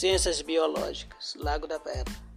Ciências Biológicas, Lago da Pedra.